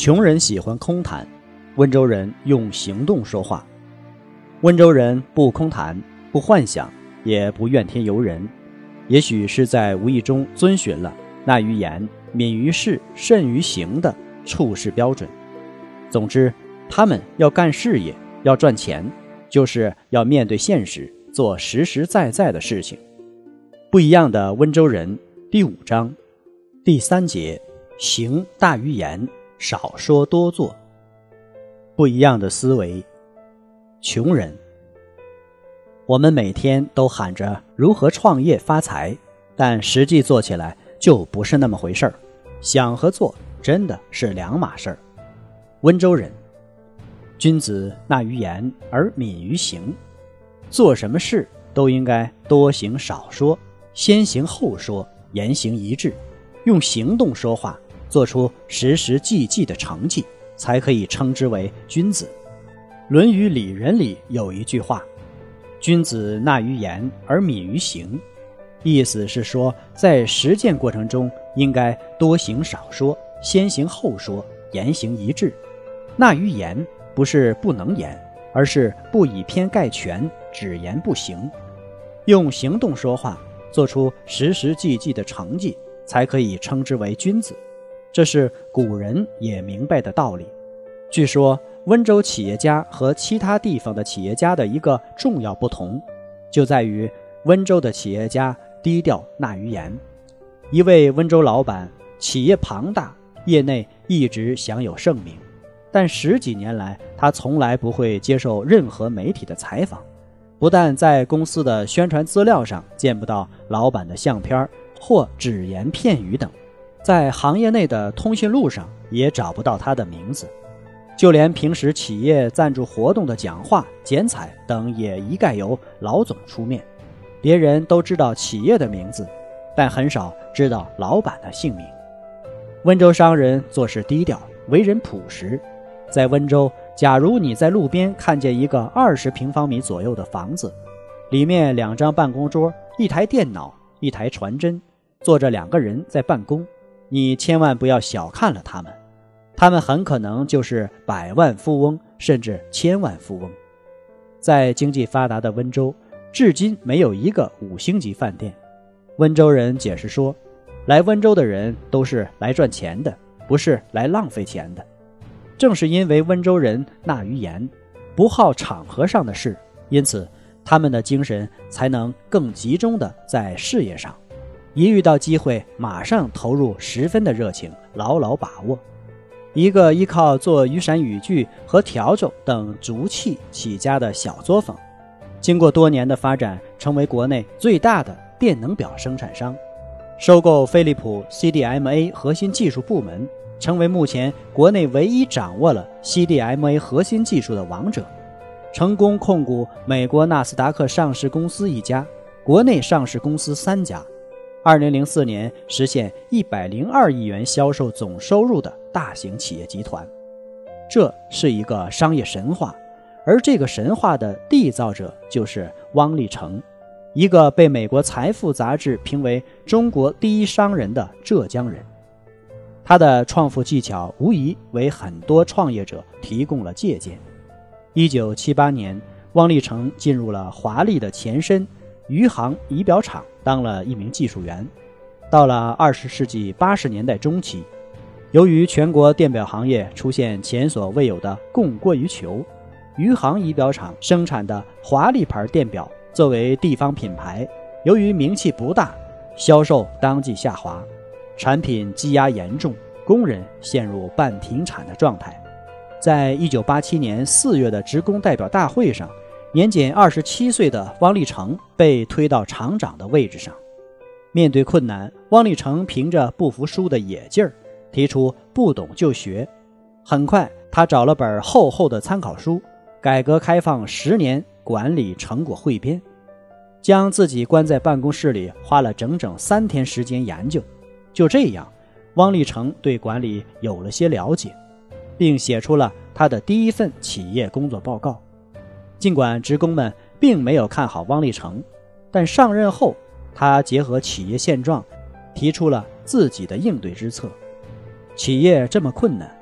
穷人喜欢空谈。温州人用行动说话。温州人不空谈，不幻想，也不怨天尤人。也许是在无意中遵循了“纳于言，敏于事，慎于行”的处事标准。总之，他们要干事业，要赚钱，就是要面对现实，做实实在在的事情。不一样的温州人第五章第三节：行大于言，少说多做。不一样的思维，穷人。我们每天都喊着如何创业发财，但实际做起来就不是那么回事儿。想和做真的是两码事儿。温州人，君子纳于言而敏于行，做什么事都应该多行少说，先行后说，言行一致，用行动说话，做出实实际际的成绩。才可以称之为君子。《论语里仁》里有一句话：“君子纳于言而敏于行。”意思是说，在实践过程中应该多行少说，先行后说，言行一致。纳于言不是不能言，而是不以偏概全，只言不行，用行动说话，做出实实际际的成绩，才可以称之为君子。这是古人也明白的道理。据说，温州企业家和其他地方的企业家的一个重要不同，就在于温州的企业家低调纳于言。一位温州老板，企业庞大，业内一直享有盛名，但十几年来，他从来不会接受任何媒体的采访，不但在公司的宣传资料上见不到老板的相片或只言片语等。在行业内的通讯录上也找不到他的名字，就连平时企业赞助活动的讲话、剪彩等也一概由老总出面。别人都知道企业的名字，但很少知道老板的姓名。温州商人做事低调，为人朴实。在温州，假如你在路边看见一个二十平方米左右的房子，里面两张办公桌、一台电脑、一台传真，坐着两个人在办公。你千万不要小看了他们，他们很可能就是百万富翁，甚至千万富翁。在经济发达的温州，至今没有一个五星级饭店。温州人解释说，来温州的人都是来赚钱的，不是来浪费钱的。正是因为温州人纳于言，不好场合上的事，因此他们的精神才能更集中的在事业上。一遇到机会，马上投入十分的热情，牢牢把握。一个依靠做雨伞雨具和笤帚等竹器起家的小作坊，经过多年的发展，成为国内最大的电能表生产商。收购飞利浦 CDMA 核心技术部门，成为目前国内唯一掌握了 CDMA 核心技术的王者。成功控股美国纳斯达克上市公司一家，国内上市公司三家。二零零四年实现一百零二亿元销售总收入的大型企业集团，这是一个商业神话，而这个神话的缔造者就是汪立成，一个被美国财富杂志评为中国第一商人的浙江人。他的创富技巧无疑为很多创业者提供了借鉴。一九七八年，汪立成进入了华丽的前身余杭仪表厂。当了一名技术员，到了二十世纪八十年代中期，由于全国电表行业出现前所未有的供过于求，余杭仪表厂生产的华丽牌电表作为地方品牌，由于名气不大，销售当即下滑，产品积压严重，工人陷入半停产的状态。在一九八七年四月的职工代表大会上。年仅二十七岁的汪立成被推到厂长的位置上，面对困难，汪立成凭着不服输的野劲儿，提出不懂就学。很快，他找了本厚厚的参考书《改革开放十年管理成果汇编》，将自己关在办公室里，花了整整三天时间研究。就这样，汪立成对管理有了些了解，并写出了他的第一份企业工作报告。尽管职工们并没有看好汪立成，但上任后，他结合企业现状，提出了自己的应对之策。企业这么困难。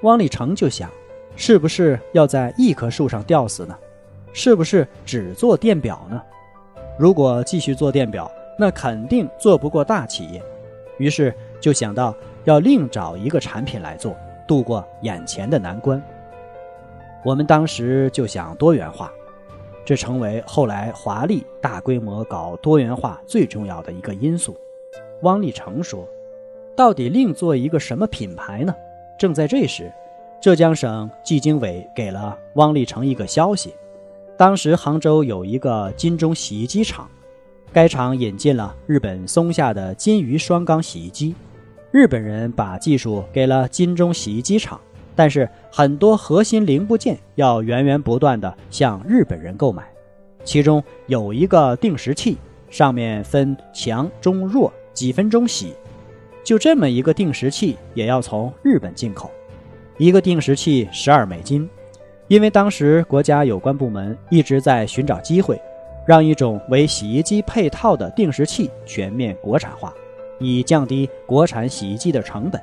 汪立成就想，是不是要在一棵树上吊死呢？是不是只做电表呢？如果继续做电表，那肯定做不过大企业。于是就想到要另找一个产品来做，度过眼前的难关。我们当时就想多元化，这成为后来华丽大规模搞多元化最重要的一个因素。汪立成说：“到底另做一个什么品牌呢？”正在这时，浙江省纪经委给了汪立成一个消息：当时杭州有一个金钟洗衣机厂，该厂引进了日本松下的金鱼双缸洗衣机。日本人把技术给了金钟洗衣机厂，但是很多核心零部件要源源不断的向日本人购买，其中有一个定时器，上面分强、中、弱，几分钟洗。就这么一个定时器也要从日本进口，一个定时器十二美金。因为当时国家有关部门一直在寻找机会，让一种为洗衣机配套的定时器全面国产化，以降低国产洗衣机的成本。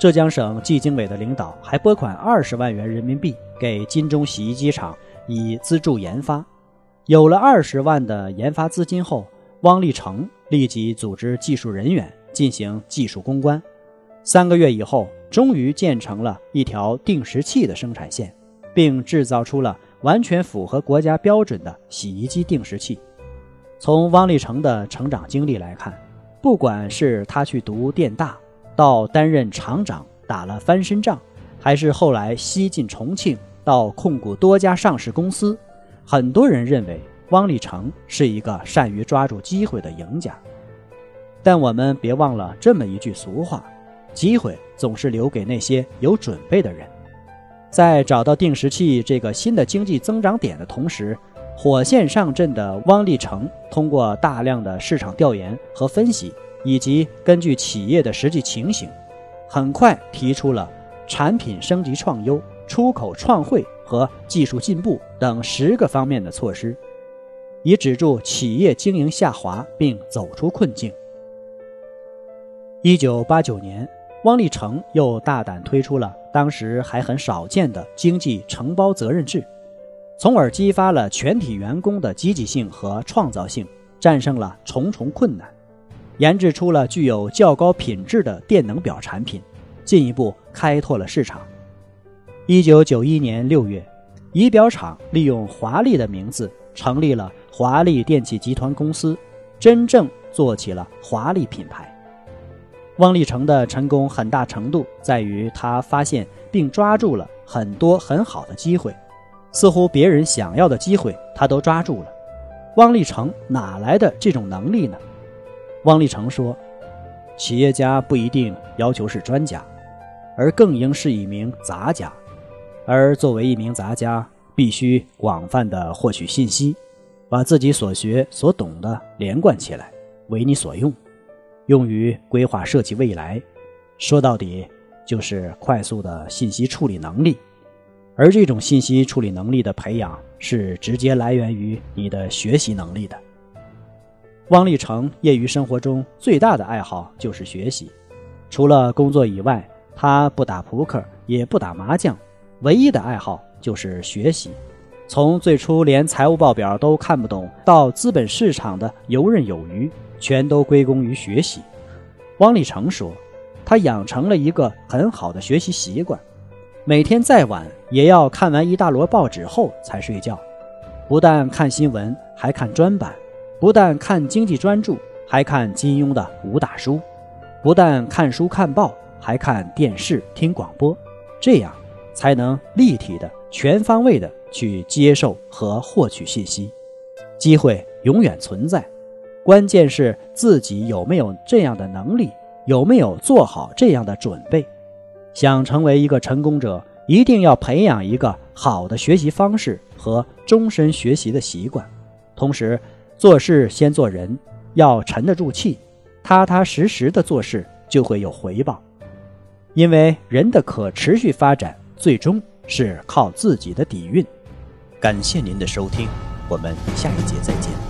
浙江省纪经委的领导还拨款二十万元人民币给金钟洗衣机厂以资助研发。有了二十万的研发资金后，汪立成立即组织技术人员。进行技术攻关，三个月以后，终于建成了一条定时器的生产线，并制造出了完全符合国家标准的洗衣机定时器。从汪立成的成长经历来看，不管是他去读电大，到担任厂长打了翻身仗，还是后来西进重庆到控股多家上市公司，很多人认为汪立成是一个善于抓住机会的赢家。但我们别忘了这么一句俗话：机会总是留给那些有准备的人。在找到定时器这个新的经济增长点的同时，火线上阵的汪立成通过大量的市场调研和分析，以及根据企业的实际情形，很快提出了产品升级创优、出口创汇和技术进步等十个方面的措施，以止住企业经营下滑并走出困境。一九八九年，汪立成又大胆推出了当时还很少见的经济承包责任制，从而激发了全体员工的积极性和创造性，战胜了重重困难，研制出了具有较高品质的电能表产品，进一步开拓了市场。一九九一年六月，仪表厂利用华丽的名字成立了华丽电器集团公司，真正做起了华丽品牌。汪立成的成功很大程度在于他发现并抓住了很多很好的机会，似乎别人想要的机会他都抓住了。汪立成哪来的这种能力呢？汪立成说：“企业家不一定要求是专家，而更应是一名杂家。而作为一名杂家，必须广泛的获取信息，把自己所学所懂的连贯起来，为你所用。”用于规划设计未来，说到底就是快速的信息处理能力，而这种信息处理能力的培养是直接来源于你的学习能力的。汪立成业余生活中最大的爱好就是学习，除了工作以外，他不打扑克，也不打麻将，唯一的爱好就是学习。从最初连财务报表都看不懂，到资本市场的游刃有余。全都归功于学习。汪立成说：“他养成了一个很好的学习习惯，每天再晚也要看完一大摞报纸后才睡觉。不但看新闻，还看专版；不但看经济专著，还看金庸的武打书；不但看书看报，还看电视听广播。这样才能立体的、全方位的去接受和获取信息。机会永远存在。”关键是自己有没有这样的能力，有没有做好这样的准备。想成为一个成功者，一定要培养一个好的学习方式和终身学习的习惯。同时，做事先做人，要沉得住气，踏踏实实的做事，就会有回报。因为人的可持续发展，最终是靠自己的底蕴。感谢您的收听，我们下一节再见。